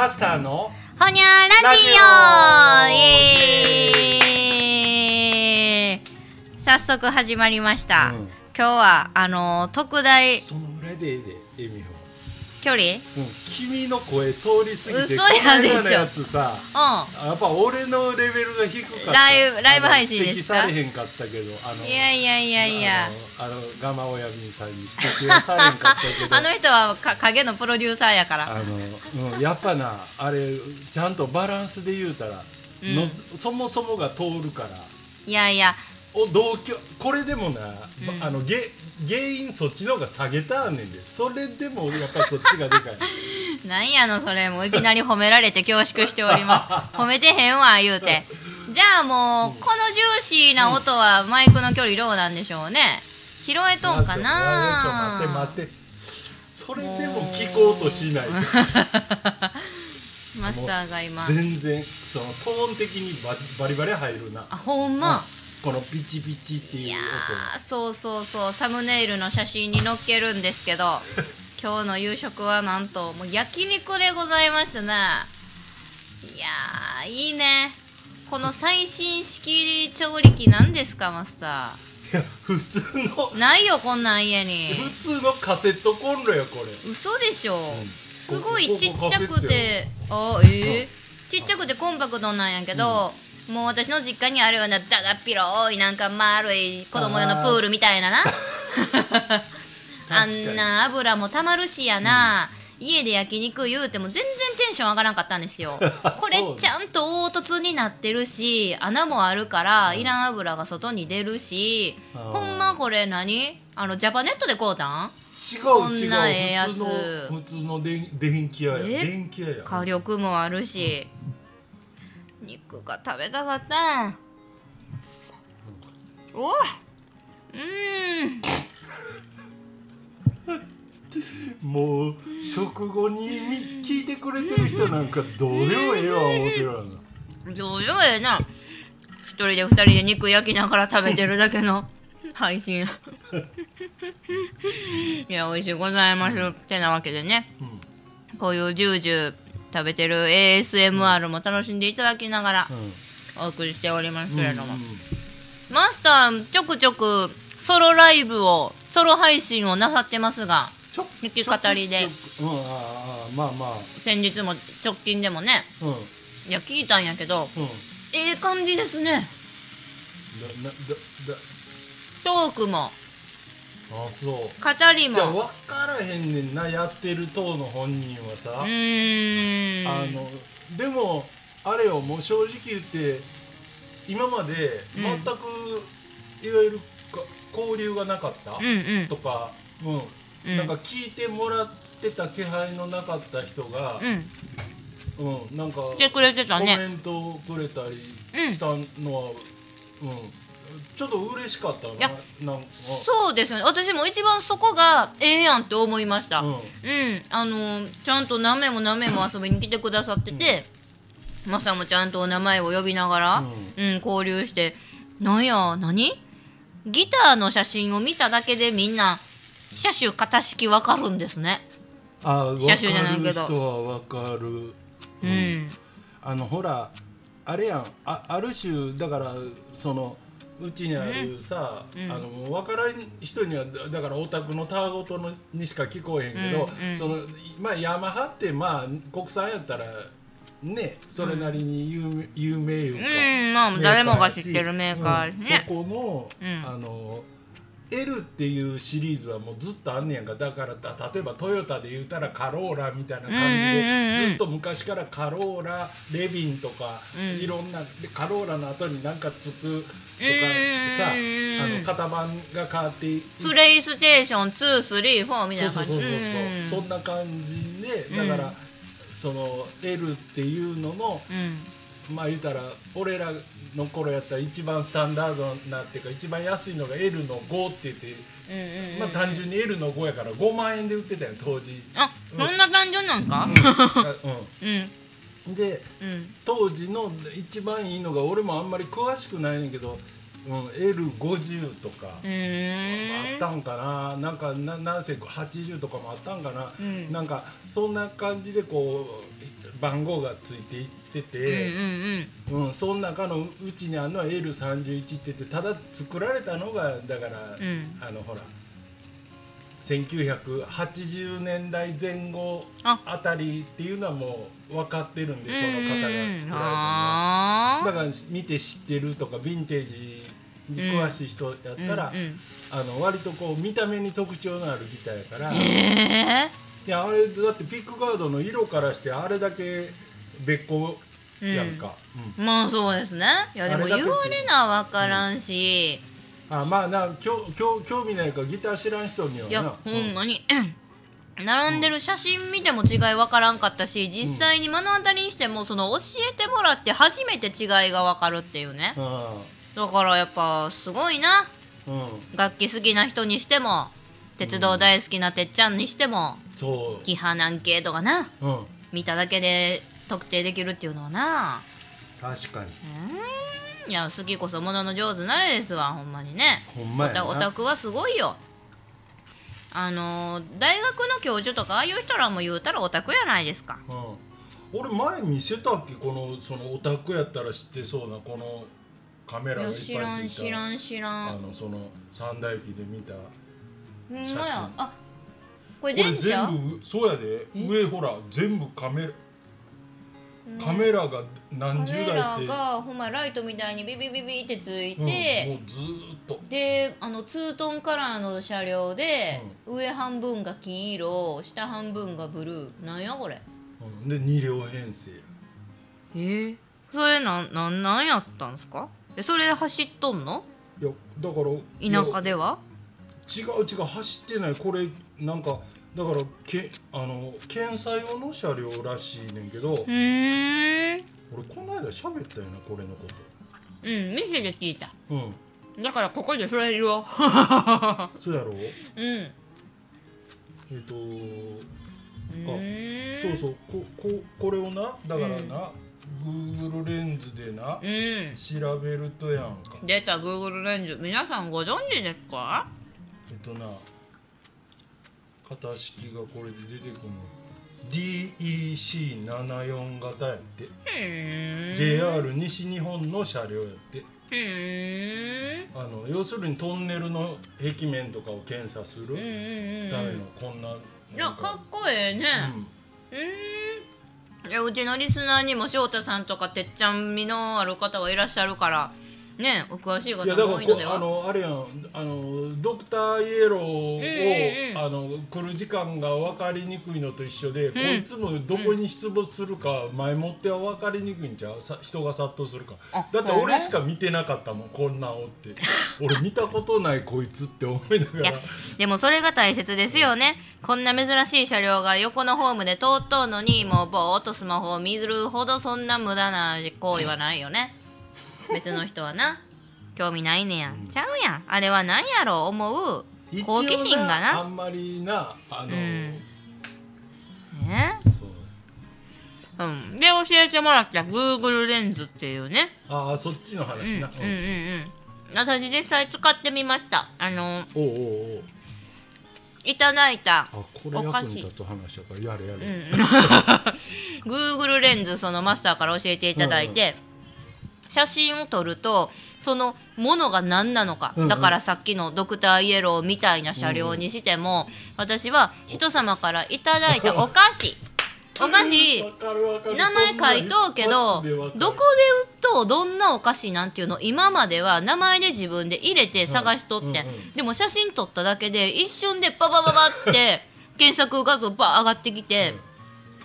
マスターのほにゃラジオラジオ!イエーイ。早速始まりました、うん。今日はあのー特大その裏でええでエミホ、距離？うん。うん、君の声通り過ぎて嘘やでしょ。こやつさやっぱ俺のレベルが低かった。ライブライブ配信ですか？指摘されへんかったけどあのいやいやいやいや。あのガマ親父さんに指摘はされへんかったけど。あの人はか影のプロデューサーやから。あの、うん、やっぱなあれちゃんとバランスで言うたら、のそもそもが通るから。いやいやお同居これでもな、あのげ原因そっちの方が下げたんねんでそれでもやっぱりそっちがでかい。なんやのそれもういきなり褒められて恐縮しております。褒めてへんわ言うて。じゃあもうこのジューシーな音はマイクの距離どうなんでしょうね。拾えとんかちょな待って待って。それでも聞こうとしない。マスターが今。全然そのトーン的にババリバリ入るな。あほんまこのピチピチっていういやそうそうそうサムネイルの写真に載っけるんですけど 今日の夕食はなんともう焼肉でございましたね。いやーいいね。この最新式調理器なんですかマスタいや普通の。ーないよこんなん家に。普通のカセットコンロやこれ。嘘でしょ、すごいちっちゃくて。あえー？ちっちゃくてコンパクトなんやけど、もう私の実家にあるようなだだっ広いなんか丸い子供用のプールみたいなな。あんな油もたまるしやな、家で焼肉言うても全然テンション上がらんかったんですよ。これちゃんと凹凸になってるし穴もあるからいらん油が外に出るしほんまこれ何？あのジャパネットで買うたん？違うこん違うなええやつ。普通の普通の電電気屋や。え？電気屋や。火力もあるし肉が食べたかった。おい。うーん。もう食後にみ聞いてくれてる人なんかどうでもええわ思ってるわ。などうでもええな。一人で二人で肉焼きながら食べてるだけの配信。いや美味しいございます。ってなわけでね。うん。こういうジュージュー食べてる ASMR も楽しんでいただきながらうん。お送りしておりますけれども、うん。マスターちょくちょくソロライブをソロ配信をなさってますがちょ弾き語りで。まあまあ。先日も直近でもね。いや聞いたんやけどええ感じですね。トークもあそう。語りも。じゃあ分からへんねんなやってる党の本人はさ、あのでもあれよもう正直言って今までうん。全く、いわゆるか交流がなかった、うんうん。とか、うん。うん。なんか聞いてもらってた気配のなかった人が、うん。うんなんかコね。メントをくれたりうんしたのは、うんちょっと嬉しかったな。やなんか。そうですよね。私も一番そこがええやんって思いました。ううん。ん、あのちゃんと何名も何名も遊びに来てくださってて、マスターもちゃんとお名前を呼びながら、ううん交流してなんや何？ギターの写真を見ただけでみんな車種型式わかるんですね。あ車種じゃないけるど人は分かる、うん、あのほらあれやん。あある種だからそのうちにあるさ、うん。あの分からん人にはだだからオタクのタワごとのにしか聞こえへんけど、うんうんそのまあヤマハってまあ国産やったらねそれなりに有名,、有名いうか、うんまあ誰もが知ってるメーカーね。うん。そこの、うん。あの L っていうシリーズはもうずっとあんねやんか。だからた例えばトヨタで言うたらカローラみたいな感じでずっと昔からカローラレビンとか、うん。いろんなでカローラの後になんかつくとかうんさうんあの型番が変わっていプレイステーション234みたいそうそうそうそうな感じうんそうそんな感じでだから、うん。その L っていうののまあ言うたら俺らの頃やったら一番スタンダードなっていうか一番安いのが L の5って言って、うんうんうんまあ単純に L の5やから5万円で売ってたよ当時、あそんな単純なんか？ううん。ん、でうん。当時の一番いいのが俺もあんまり詳しくないねんけど、うん、L50 とか、うーん。あったんかな。なんかななんせ80とかもあったんかな、うん。なんかそんな感じでこう番号がついていってうんうんて、うん。うんその中のうちにあるのは L31 って言ってただ作られたのがだから、ん。あのほら1980年代前後あ。あたりっていうのはもう分かってるんでその方が作られたのは。あ。だから見て知ってるとかヴィンテージに詳しい人やったら、うんうんあの割とこう見た目に特徴のあるギターやから、いえやあれだってピックガードの色からしてあれだけ別個やんか、うん。えまあそうですね。いやでも言われな分からんし、あまあな興興興味ないからギター知らん人にはいやな。ほんまに、並んでる写真見ても違い分からんかったし実際に目の当たりにしてもその教えてもらって初めて違いが分かるっていうね。うん。だからやっぱすごいな。うん、うん。楽器好きな人にしても鉄道大好きなてっちゃんにしてもそキハナン系とかな。う、うん、見ただけで特定できるっていうのはな。確かに。うーん。いや好きこそものの上手なれですわほんまにね。ほんまやな。オタクはすごいよ。あのー大学の教授とかああいう人らも言うたらオタクやないですか。うん、俺前見せたっけ？このそのオタクやったら知ってそうなこのカメラがいっぱいついや知らん知らん知らん。あのその三大機で見た写真。やあこれ全部そうやで。上ほら全部カメラ。カメラが何十カメ台って、ラがほんまライトみたいにビビビビってついうん、もて、うずーっと。であのツートンカラーの車両で、上半分が黄色下半分がブルー。なんやこれ？うん。で2両編成え？ー、それなんなんなんやったんすか？えそれで走っとんの？いやだから田舎では？違う違う走ってない。これなんかだからけあの検査用の車両らしいねんけど、うーん。俺この間喋ったよなこれのこうん店で聞いた。とうん。だからここでそれ言おう。そうやろ？ううん。えっ、とうあーん。そうそうこここれをなだからな、Google レンズでな、うん。調べるとやんか。出た Google レンズ。皆さんご存知ですか？えっとな型式がこれで出てくるの。DEC74 型やって、JR 西日本の車両やって。あの要するにトンネルの壁面とかを検査する。ためのこんな、いやかっこええね。うん。うちのリスナーにも翔太さんとかてっちゃんみのある方はいらっしゃるからねお詳しい方多いのでは。あのあれやんあのドクターイエローを、うんうんあの来る時間が分かりにくいのと一緒で、こいつもどこに出没するか前もっては分かりにくいんちゃう？さ人が殺到するか。だって俺しか見てなかったもんこんなんおって。俺見たことないこいつって思いながら。でもそれが大切ですよね。こんな珍しい車両が横のホームで通っとうのにもうぼーっとスマホを見るほどそんな無駄な行為はないよね別の人はな。興味ないねやん。ちゃうやん。あれは何やろ？う思う一好奇心がな。あんまりなあの、ん。ね？そう。うん。で教えてもらった。Google レンズっていうね。ああそっちのうん。うん話な、うんうん。私実際使ってみました。あのおうおうおう。いただいた。あこれお菓子役に立つ話やからやれやれ、うん。Google レンズそのマスターから教えていただいて、写真を撮るとそのものが何なのか、うんうん。だからさっきのドクターイエローみたいな車両にしても、私は人様からいただいた お菓子。お菓子名前書いとうけどどこで売っとうどんなお菓子なんていうの今までは名前で自分で入れて探しとって、うん。うんうん。でも写真撮っただけで一瞬でパパパパって検索画像バー上がってきて、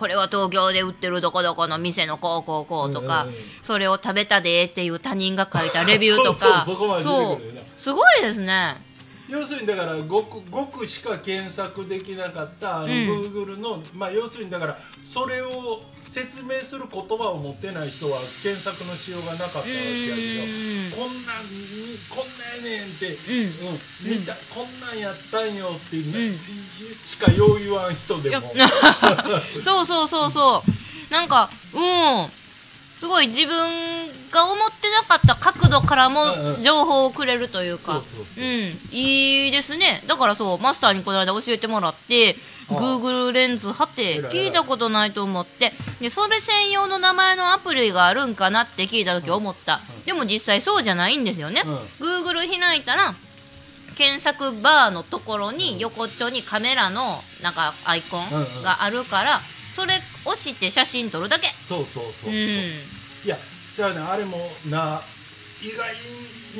これは東京で売ってるどこどこの店のこうこうこうとか、それを食べたでっていう他人が書いたレビューとか。そう。すごいですね要するにだからごくごくしか検索できなかったあの、ん。Google のまあ要するにだからそれを説明する言葉を持ってない人は検索のしようがなかったわけやけどこんなんにこんなんやねんって、うん。見たこんなんやったんよっていう、うん。しかよう言わん人でも。そうそうそうそう。なんかうんすごい自分が思ってなかった角度からも情報をくれるというか、そうん、いいですね。だからそうマスターにこの間教えてもらって Google レンズ貼って聞いたことないと思って。でそれ専用の名前のアプリがあるんかなって聞いた時思った、でも実際そうじゃないんですよね、うん。Google 開いたら検索バーのところに横っちょにカメラのなんかアイコンがあるから、それ押して写真撮るだけ。そうそうそう、う。ん。いやじゃあねあれもな意外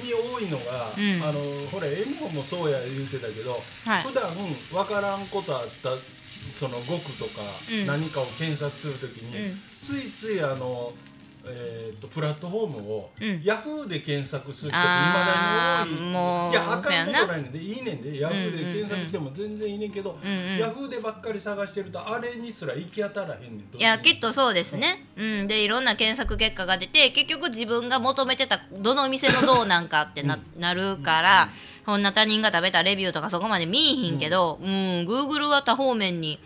に多いのが、うん。あのほらエミホもそうや言うてたけど、はい。普段分からんことあったその語句とか、うん。何かを検索するときに、うん。ついついあのえー、とプラットフォームを、うん。ヤフーで検索する人っていまだに多い。もういやあかんことなないねんでいいねんでヤフーで検索しても全然いいねんけど、うんうんヤフーでばっかり探してるとあれにすら行き当たらへんねんいやきっとそうですね、うん、でいろんな検索結果が出て結局自分が求めてたどの店のどうなんかってな,、なるから、こん。な他人が食べたレビューとかそこまで見いひんけど、うん。Google は多方面に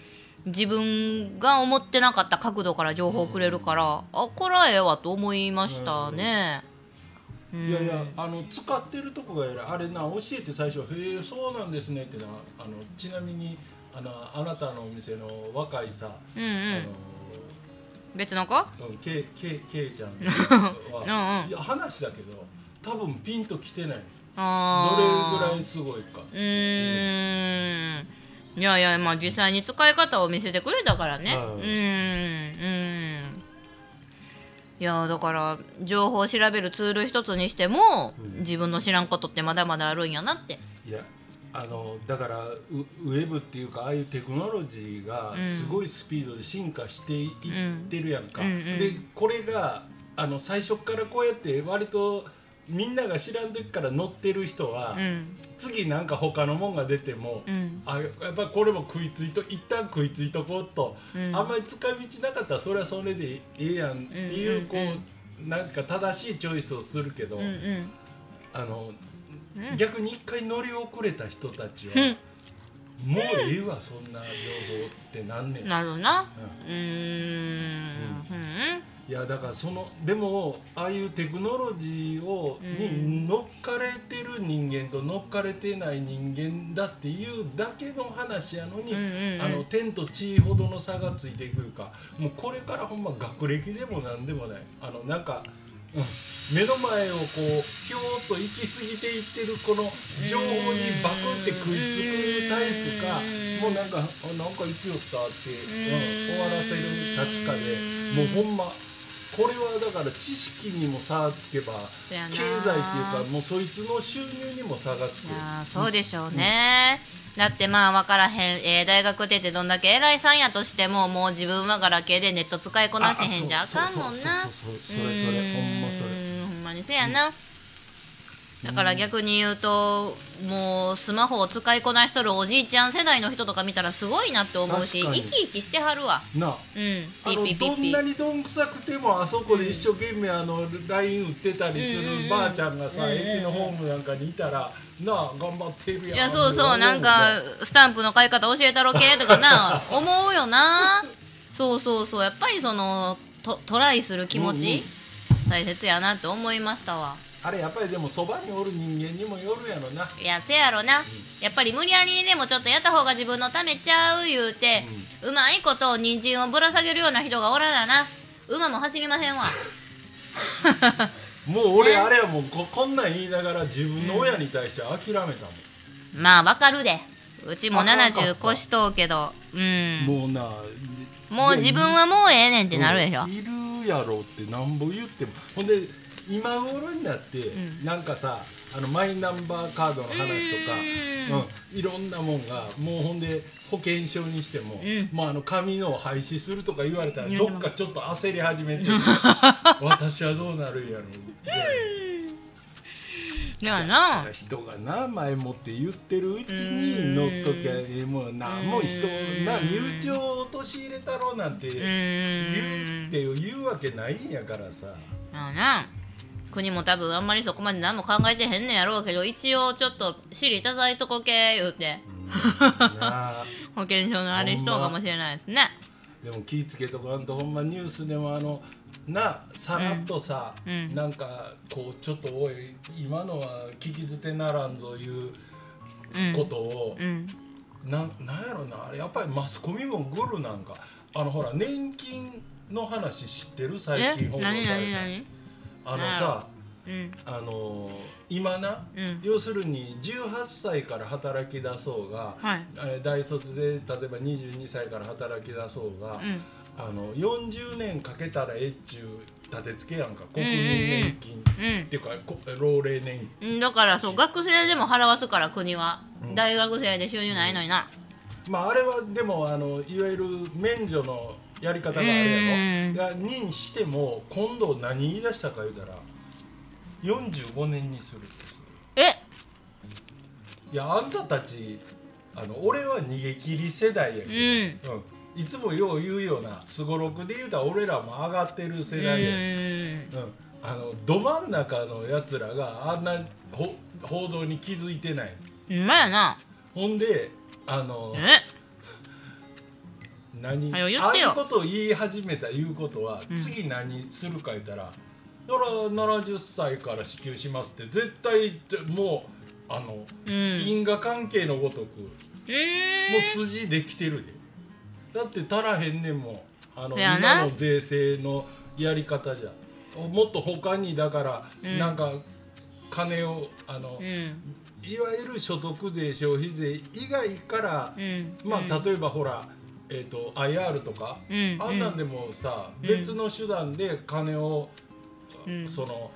自分が思ってなかった角度から情報をくれるから、あこれはええわと思いましたね。うん。いやいやあの使ってるとこがあれな教えて最初「へえそうなんですね」ってなあのちなみにあのあなたのお店の若いさ、うんうん。あ別の子？のうんけいけいけいちゃんは うんうん。いや話だけど多分ピンときてない。どれぐらいすごいか。うーんいやいやまあ実際に使い方を見せてくれたからね、はい。うんうん。いやだから情報を調べるツール一つにしても、自分の知らんことってまだまだあるんやなって。いやあのだからウウェブっていうかああいうテクノロジーがうん。すごいスピードで進化していってるやんか、でこれがあの最初からこうやって割とみんなが知らん時から乗ってる人は、うん。次なんか他のもんが出ても、うん。あやっぱこれも食いついと一旦食いついとこうと、うん。あんまり使い道なかったらそれはそれでええやんっていう,、こうなんか正しいチョイスをするけど、うんうん。あのうん。逆に一回乗り遅れた人たちは、うん。もうええわそんな情報ってなんねん。なるな。うん。うんいやだからそのでもああいうテクノロジーを、うんに乗っかれてる人間と乗っかれてない人間だっていうだけの話やのに、うんうんうん。あの天と地ほどの差がついてくるか。もうこれからほんま学歴でもなんでもない。あのなんか、うん、目の前をこうひょーっと行き過ぎていってるこの情報にバクって食いつくタイプか。もうなんかあなんか行きよったって、うん、終わらせる立ちかで。もうほんまこれはだから知識にも差がつけば経済っていうかもうそいつの収入にも差がつく。そうでしょうね、だってまあ分からへん、えー大学出てどんだけ偉いさんやとしてももう自分はガラケーでネット使いこなせへんじゃあかんもんな。それそれほんまそれ。ほんまにせやな、だから逆に言うともうスマホを使いこなしとるおじいちゃん世代の人とか見たらすごいなって思うし生き生きしてはるわ。なあ。うん。あピッピッピッピのどんなにどんくさくてもあそこで一生懸命あの LINE 売ってたりするばあちゃんがさ駅のホームなんかにいたらなあ頑張ってるやんいやそうそうなんかスタンプの買い方教えたろけとかな 思うよな。そうそうそう。やっぱりそのトトライする気持ち大切やなって思いましたわあれやっぱりでもそばにおる人間にもよるやろな。いやせやろな。やっぱり無理やりでもちょっとやった方が自分のためちゃう言うて、うまいこと人参をぶら下げるような人がおらなな。馬も走りませんわ。もう俺あれはもうここんなん言いながら自分の親に対して諦めたもん、まあわかるで。うちもあかんかった。70越しとうけど。うん。もうなもう自分はもうええねんってなるでしょ。いるやろってなんぼ言っても。ほんで今頃になって、ん。なんかさあのマイナンバーカードの話とか、うんいろんなもんがもうほんで保険証にしても、うん。もうあの紙のを廃止するとか言われたらうん。どっかちょっと焦り始めてる。私はどうなるんやろいやだな人がな前もって言ってるうちに乗っときゃええもんなん。も人な入庁を陥れたろうなんてう言ーうんって言うわけないんやからさ。まあな国も多分あんまりそこまで何も考えてへんねやろうけど一応ちょっと尻いただいとこけ言うて。保険証のあれしとうかもしれないですね。でも気ぃつけとかんとほんまニュースでもあのなさらっとさ、うん。なんかこうちょっとおい今のは聞き捨てならんぞいううんことを、うん。なんなんやろなあれやっぱりマスコミもグルなんか。あのほら年金の話知ってる？最え近報道され何た何何あのさうん。あの今な、うん。要するに18歳から働き出そうが、はい。えー大卒で例えば22歳から働き出そうが、うん。あの40年かけたらえっちゅう立て付けやんか。国民うんうん。うん年金、っていうかこ老齢年金。うんだからそう学生でも払わすから国は、うん。大学生で収入ないのにな。まああれはでもあのいわゆる免除のやり方があるやろ。がにしても今度何言い出したか言うたら45年にするえ？いやあんたたちあの俺は逃げ切り世代やうけんど、うん。いつもよう言うようなすごろくで言うたら俺らも上がってる世う代や、ん。うん、あのど真ん中のやつらがあんなほ報道に気づいてない。まやな。ほんであのえ？何？ああってよ。いうことを言い始めたいうことは、うん。次何するか言ったらだから70歳から支給しますって絶対もうあの、うん。因果関係のごとくもうーうん筋できてるで。だって足らへんねんもん。あの今の税制のやり方じゃ。もっと他にだから、うん。なんか金をあの、うん。いわゆる所得税消費税以外から、うん。まあ、うん。例えばほら、えー、と IR とか、うんあんなんでもさ、うん別の手段で金を、うん。その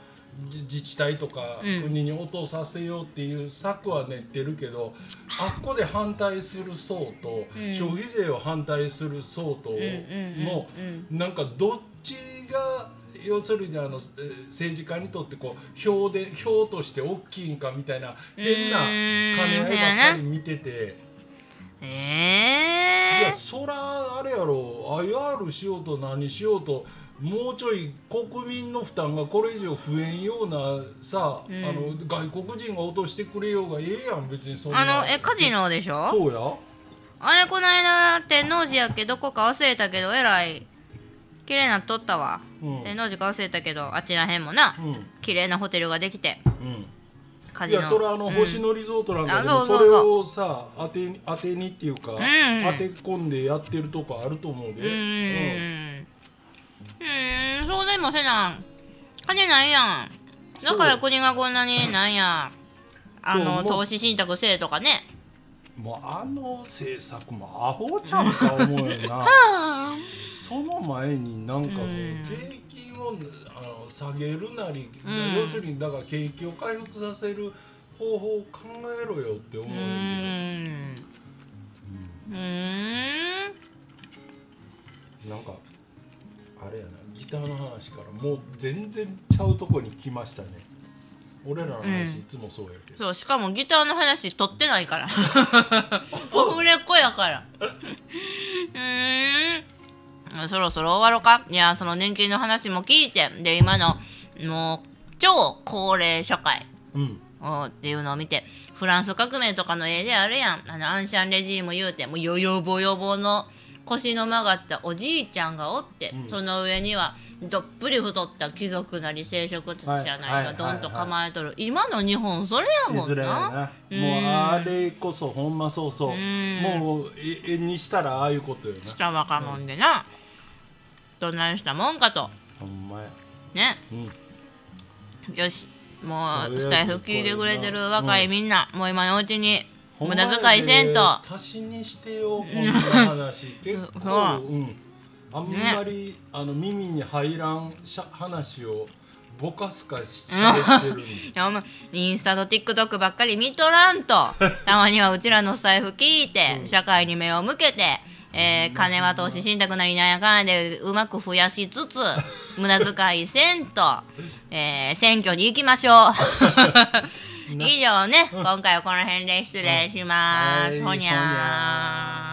じ自治体とかうん。国に落とさせようっていう策は練ってるけど、あっこで反対する層と、うん。消費税を反対する層との、うんなんかどっちが要するにあのえー政治家にとってこう票で票として大きいんかみたいな変な兼ね合いばっかり見てて。いやええそらあれやろ。IR しようと何しようともうちょい国民の負担がこれ以上増えんようなさ、うん。あの外国人が落としてくれようがええやん。別にそんな。あのえカジノでしょ？そうや。あれこの間天王寺やっけどこか忘れたけどえらい綺麗なっとったわ、うん。天王寺か忘れたけどあちらへんもな。うん。綺麗なホテルができて。うんカジノ。いやそれはあのうん星野リゾートなんかでもあそうそうそう。それをさ当てに当てにっていうか、ん。当て込んでやってるとこあると思うで、うーんうーんそうでもせなん金ないやん。だから国がこんなになんや。あの投資信託せえとかね。もうあの政策もアホちゃんか思うよな。その前になんかもううん。税金をあの下げるなり、うん。要するにだから景気を回復させる方法を考えろよって思うーうん。うーん。なんかあれやな。ギターの話からもう全然ちゃうとこに来ましたね。俺らの話うんいつもそうやけど、そうしかもギターの話取ってないから。そう。オフレコやから。うーんそろそろ終わろうか？いやその年金の話も聞いてで今のもう超高齢社会うん。をっていうのを見てフランス革命とかの絵であるやん。あのアンシャンレジーム言うてもうよよぼよぼの腰の曲がったおじいちゃんがおって、うん。その上にはどっぷり太った貴族なり聖職者なりがどんと構えとる、今の日本それやもんな。な。うん。もうあれこそほんまそうそう。うん。もうえ絵にしたらああいうことよな。した若者でな、どないしたもんかと。ほんまや。ね。うん。よし。もうスタイフ聞いてくれてる若いみんな、もう今のうちに無駄遣いせんと、足しにしてよこんな話。結構うん。あんまり、あの耳に入らんしゃ話をぼかすかしてる インスタと TikTok ばっかり見とらんと。たまにはうちらのスタイフ聞いて、社会に目を向けて、えー金は投資信託なりなんやかんやでうまく増やしつつ 無駄遣いせんと、えー選挙に行きましょう以上ね、今回はこの辺で失礼します、はい。ほにゃー